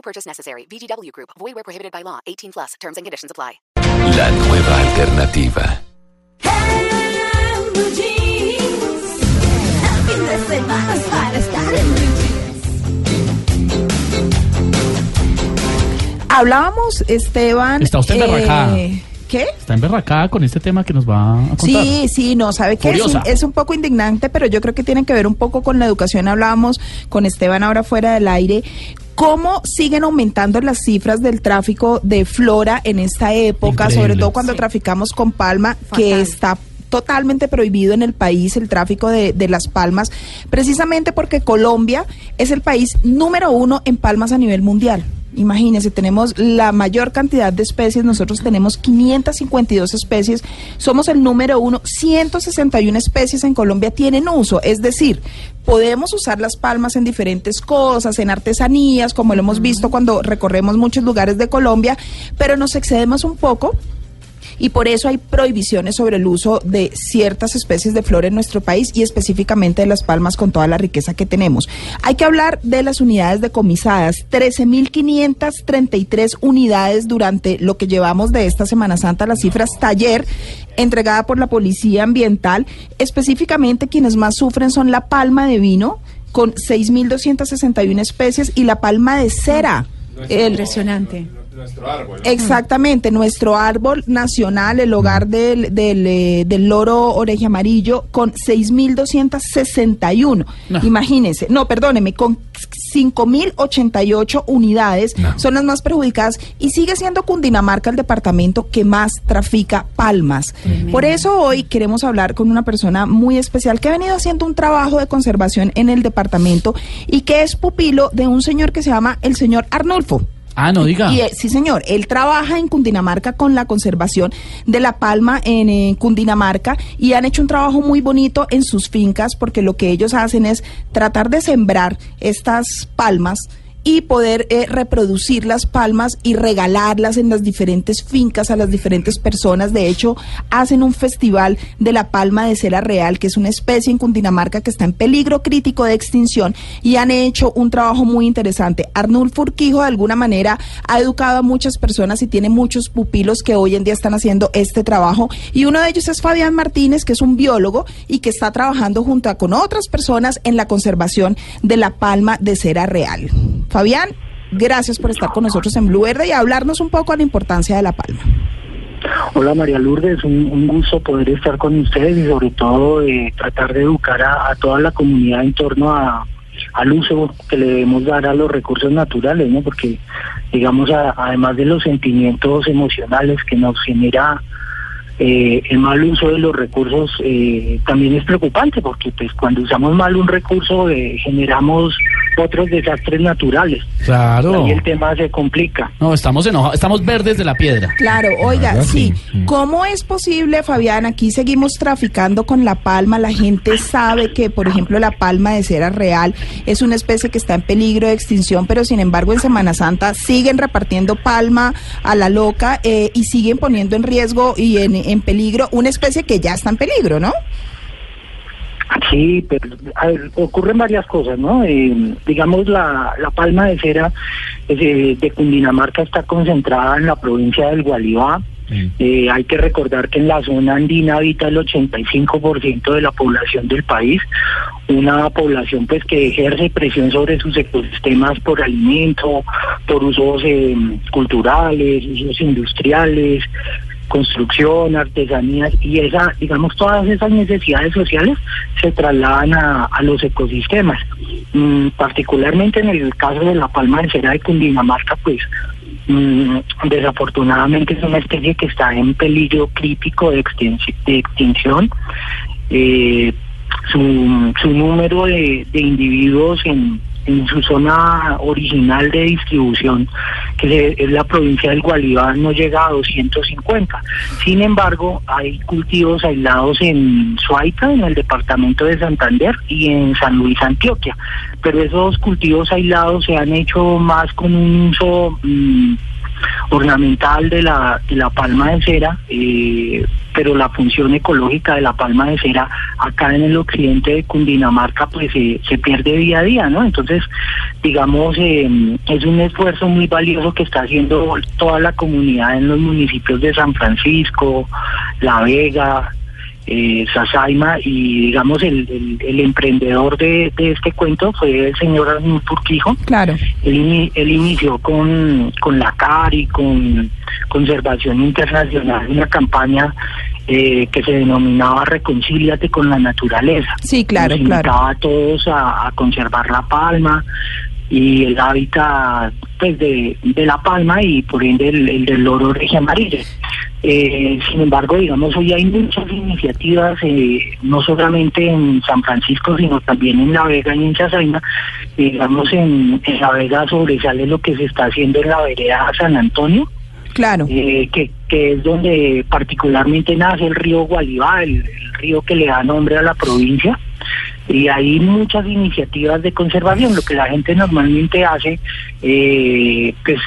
No purchase necessary. VGW Group. Void where prohibited by law. 18 plus. Terms and conditions apply. La nueva alternativa. Hablábamos, Esteban. Está usted emberracada. eh, ¿Qué? Está emberracada con este tema que nos va a contar. Sí, sí, no, sabe que es un, Furiosa. es un poco indignante, pero yo creo que tiene que ver un poco con la educación. Hablábamos con Esteban ahora fuera del aire. ¿Cómo siguen aumentando las cifras del tráfico de flora en esta época, Increíble. sobre todo cuando traficamos con palma, que está totalmente prohibido en el país el tráfico de, de las palmas, precisamente porque Colombia es el país número uno en palmas a nivel mundial. Imagínense, tenemos la mayor cantidad de especies, nosotros tenemos 552 especies, somos el número uno, 161 especies en Colombia tienen uso, es decir, podemos usar las palmas en diferentes cosas, en artesanías, como lo hemos visto cuando recorremos muchos lugares de Colombia, pero nos excedemos un poco y por eso hay prohibiciones sobre el uso de ciertas especies de flora en nuestro país y específicamente de las palmas con toda la riqueza que tenemos. Hay que hablar de las unidades decomisadas, 13.533 unidades durante lo que llevamos de esta Semana Santa, las cifras taller entregada por la Policía Ambiental, específicamente quienes más sufren son la palma de vino con 6.261 especies y la palma de cera. El- Impresionante. Exactamente, nuestro árbol nacional, el hogar del, del, eh, del loro oreja amarillo, con 6.261. No. Imagínense, no, perdóneme, con 5.088 unidades No. son las más perjudicadas y sigue siendo Cundinamarca el departamento que más trafica palmas. Por eso hoy queremos hablar con una persona muy especial que ha venido haciendo un trabajo de conservación en el departamento y que es pupilo de un señor que se llama el señor Arnulfo. Ah, no diga. Y, eh, sí, señor, él trabaja en Cundinamarca con la conservación de la palma en eh, Cundinamarca y han hecho un trabajo muy bonito en sus fincas porque lo que ellos hacen es tratar de sembrar estas palmas y poder eh, reproducir las palmas y regalarlas en las diferentes fincas a las diferentes personas. De hecho, hacen un festival de la palma de cera real, que es una especie en Cundinamarca que está en peligro crítico de extinción y han hecho un trabajo muy interesante. Arnulfo Urquijo de alguna manera ha educado a muchas personas y tiene muchos pupilos que hoy en día están haciendo este trabajo y uno de ellos es Fabián Martínez, que es un biólogo y que está trabajando junto con otras personas en la conservación de la palma de cera real. Fabián, gracias por estar con nosotros en Blue Verde y hablarnos un poco de la importancia de la palma. Hola María Lourdes, un, un gusto poder estar con ustedes y sobre todo eh, tratar de educar a, toda la comunidad en torno a, al uso que le debemos dar a los recursos naturales, ¿no? Porque, digamos, además de los sentimientos emocionales que nos genera eh, el mal uso de los recursos, eh, también es preocupante porque pues cuando usamos mal un recurso eh, generamos otros desastres naturales. Claro. Ahí el tema se complica. No, estamos enojados, estamos verdes de la piedra. Claro, oiga, sí. sí. ¿Cómo es posible, Fabián? Aquí seguimos traficando con la palma. La gente sabe que, por ejemplo, la palma de cera real es una especie que está en peligro de extinción, pero sin embargo en Semana Santa siguen repartiendo palma a la loca eh, y siguen poniendo en riesgo y en, en peligro una especie que ya está en peligro, ¿no? Sí, pero ver, ocurren varias cosas, ¿no? Eh, digamos, la, la palma de cera eh, de Cundinamarca está concentrada en la provincia del Gualibá. Eh, hay que recordar que en la zona andina habita el 85% de la población del país, una población pues que ejerce presión sobre sus ecosistemas por alimento, por usos eh, culturales, usos industriales, construcción, artesanías y esa, digamos, todas esas necesidades sociales se trasladan a, los ecosistemas. Mm, particularmente en el caso de la palma de cera de Cundinamarca, pues mm, desafortunadamente es una especie que está en peligro crítico de, de extinción. Eh, su, su número de individuos en, en su zona original de distribución, que es la provincia del Gualibá, no llega a 250. Sin embargo, hay cultivos aislados en Suaita, en el departamento de Santander, y en San Luis, Antioquia. Pero esos cultivos aislados se han hecho más con un uso... mm, ornamental de la, la palma de cera, eh, pero la función ecológica de la palma de cera acá en el occidente de Cundinamarca pues eh, se pierde día a día, ¿no? Entonces, digamos, eh, es un esfuerzo muy valioso que está haciendo toda la comunidad en los municipios de San Francisco, La Vega, eh, Sasaima y digamos el, el, el emprendedor de, de este cuento fue el señor Arnulfo Urquijo. Claro. Él, él inició con, con la CARI, con Conservación Internacional, una campaña eh, que se denominaba Reconcíliate con la Naturaleza. Sí, claro, Nos claro. invitaba a todos a, a conservar la palma y el hábitat pues de, de la palma y por ende el, el del loro regia amarilla. Eh, sin embargo, digamos, hoy hay muchas iniciativas, eh, no solamente en San Francisco, sino también en La Vega y en Chazaina. Digamos, en, en La Vega sobresale lo que se está haciendo en la vereda San Antonio, Claro. eh, que, que es donde particularmente nace el río Gualibá, el, el río que le da nombre a la provincia. Y hay muchas iniciativas de conservación. Lo que la gente normalmente hace, eh, pues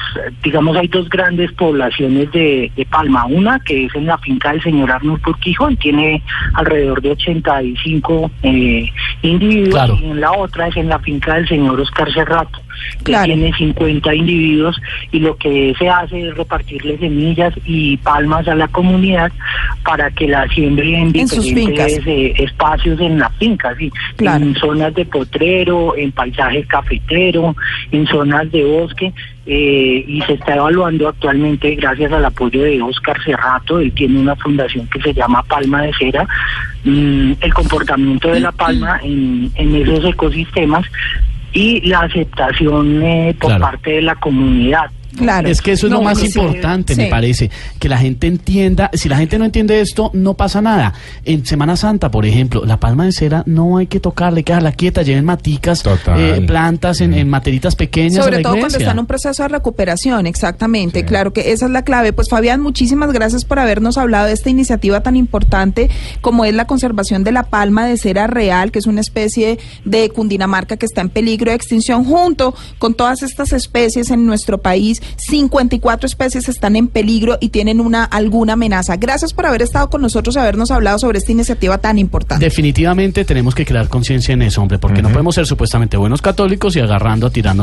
digamos, hay dos grandes poblaciones de, de palma. Una que es en la finca del señor Arnulfo Urquijo, y tiene alrededor de 85 eh, individuos. Claro. Y en la otra es en la finca del señor Oscar Cerrato, que Claro. tiene 50 individuos. Y lo que se hace es repartirle semillas y palmas a la comunidad para que la siembre en En sus diferentes fincas. eh, espacios en la finca, sí. Claro. En zonas de potrero, en paisaje cafetero, en zonas de bosque. eh, y se está evaluando actualmente gracias al apoyo de Oscar Cerrato, él tiene una fundación que se llama Palma de Cera, mm, el comportamiento de la palma en, en esos ecosistemas y la aceptación eh, por Claro. parte de la comunidad. Claro. Es que eso es No, lo más importante, sí. me parece. Que la gente entienda, si la gente no entiende esto, no pasa nada. En Semana Santa, por ejemplo, la palma de cera no hay que tocarla, hay que dejarla quieta, lleven maticas, eh, plantas en, en materitas pequeñas. a Sobre la todo cuando está en un proceso de recuperación, exactamente. Claro que esa es la clave. Pues Fabián, muchísimas gracias por habernos hablado de esta iniciativa tan importante como es la conservación de la palma de cera real, que es una especie de Cundinamarca que está en peligro de extinción, junto con todas estas especies en nuestro país. 54 especies están en peligro y tienen una alguna amenaza. Gracias por haber estado con nosotros y habernos hablado sobre esta iniciativa tan importante. Definitivamente tenemos que crear conciencia en eso, hombre, porque no podemos ser supuestamente buenos católicos y agarrando a tirarnos